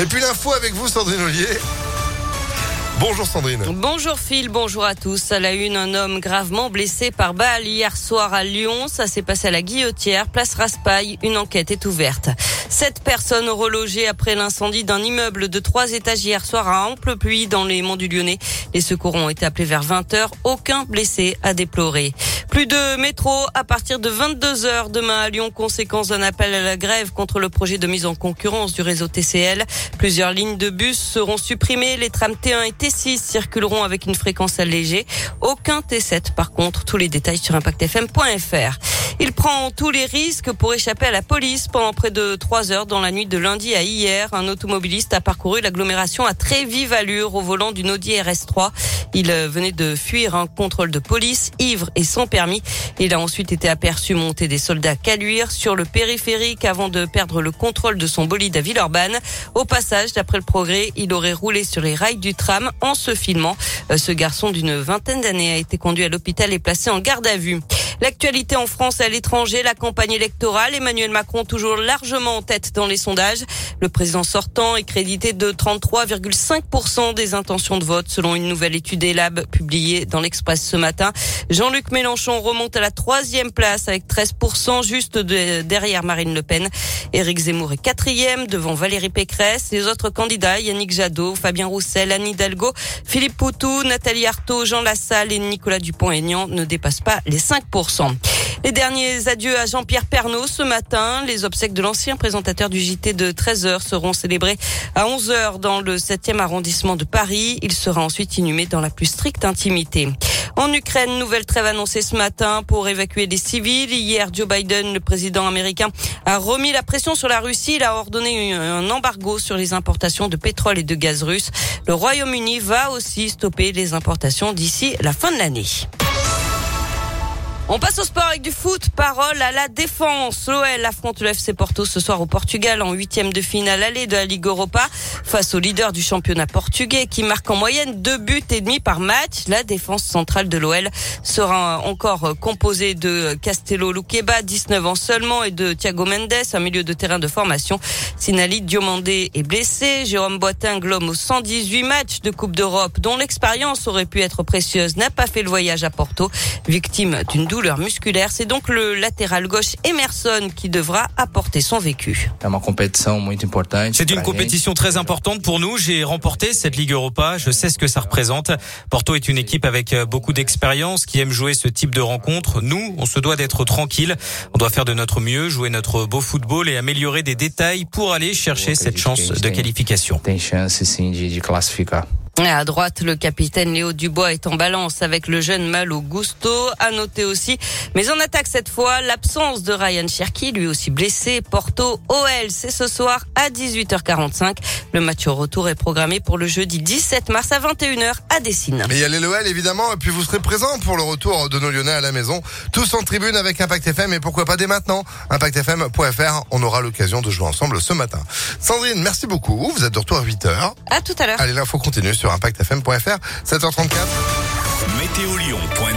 Et puis l'info avec vous, Sandrine Ollier. Bonjour Sandrine. Bonjour Phil, bonjour à tous. À la une, un homme gravement blessé par balle hier soir à Lyon. Ça s'est passé à la Guillotière, place Raspail. Une enquête est ouverte. Sept personnes relogées après l'incendie d'un immeuble de trois étages hier soir à ample pluie dans les monts du Lyonnais. Les secours ont été appelés vers 20 h Aucun blessé à déplorer. Plus de métro à partir de 22 heures demain à Lyon, conséquence d'un appel à la grève contre le projet de mise en concurrence du réseau TCL. Plusieurs lignes de bus seront supprimées. Les trams T1 et T6 circuleront avec une fréquence allégée. Aucun T7 par contre. Tous les détails sur impactfm.fr. Il prend tous les risques pour échapper à la police pendant près de trois heures dans la nuit de lundi à hier. Un automobiliste a parcouru l'agglomération à très vive allure au volant d'une Audi RS3. Il venait de fuir un contrôle de police, ivre et sans permis. Il a ensuite été aperçu monter des soldats caluire sur le périphérique avant de perdre le contrôle de son bolide à Villeurbanne. Au passage, d'après le progrès, il aurait roulé sur les rails du tram en se filmant. Ce garçon d'une vingtaine d'années a été conduit à l'hôpital et placé en garde à vue. L'actualité en France et à l'étranger, la campagne électorale, Emmanuel Macron toujours largement en tête dans les sondages. Le président sortant est crédité de 33,5% des intentions de vote selon une nouvelle étude ELAB publiée dans l'Express ce matin. Jean-Luc Mélenchon remonte à la troisième place avec 13% juste derrière Marine Le Pen. Éric Zemmour est quatrième devant Valérie Pécresse. Les autres candidats, Yannick Jadot, Fabien Roussel, Anne Hidalgo, Philippe Poutou, Nathalie Arthaud, Jean Lassalle et Nicolas Dupont-Aignan ne dépassent pas les 5%. Les derniers adieux à Jean-Pierre Pernaud ce matin. Les obsèques de l'ancien présentateur du JT de 13h seront célébrées à 11h dans le 7e arrondissement de Paris. Il sera ensuite inhumé dans la plus stricte intimité. En Ukraine, nouvelle trêve annoncée ce matin pour évacuer les civils. Hier, Joe Biden, le président américain, a remis la pression sur la Russie. Il a ordonné un embargo sur les importations de pétrole et de gaz russe. Le Royaume-Uni va aussi stopper les importations d'ici la fin de l'année. On passe au sport avec du foot. Parole à la défense. L'OL affronte le FC Porto ce soir au Portugal en huitième de finale allée de la Ligue Europa face au leader du championnat portugais qui marque en moyenne deux buts et demi par match. La défense centrale de l'OL sera encore composée de Castello Luqueba, 19 ans seulement, et de Thiago Mendes, un milieu de terrain de formation. Sinali Diomandé est blessé. Jérôme Boitin glomme aux 118 matchs de Coupe d'Europe dont l'expérience aurait pu être précieuse n'a pas fait le voyage à Porto, victime d'une musculaire. C'est donc le latéral gauche Emerson qui devra apporter son vécu. C'est une compétition très importante pour nous. J'ai remporté cette Ligue Europa. Je sais ce que ça représente. Porto est une équipe avec beaucoup d'expérience qui aime jouer ce type de rencontre. Nous, on se doit d'être tranquille. On doit faire de notre mieux, jouer notre beau football et améliorer des détails pour aller chercher cette chance de qualification. À droite, le capitaine Léo Dubois est en balance avec le jeune Malo Gusto. À noter aussi, mais en attaque cette fois, l'absence de Ryan Cherky, lui aussi blessé. Porto OL, c'est ce soir à 18h45. Le match au retour est programmé pour le jeudi 17 mars à 21h à Dessine. Mais il y a les l'OL évidemment, et puis vous serez présents pour le retour de nos Lyonnais à la maison. Tous en tribune avec Impact FM, et pourquoi pas dès maintenant. ImpactFM.fr, on aura l'occasion de jouer ensemble ce matin. Sandrine, merci beaucoup. Vous êtes de retour à 8h. À tout à l'heure. Allez, l'info continue sur impactfm.fr, 7h34. Météolion.net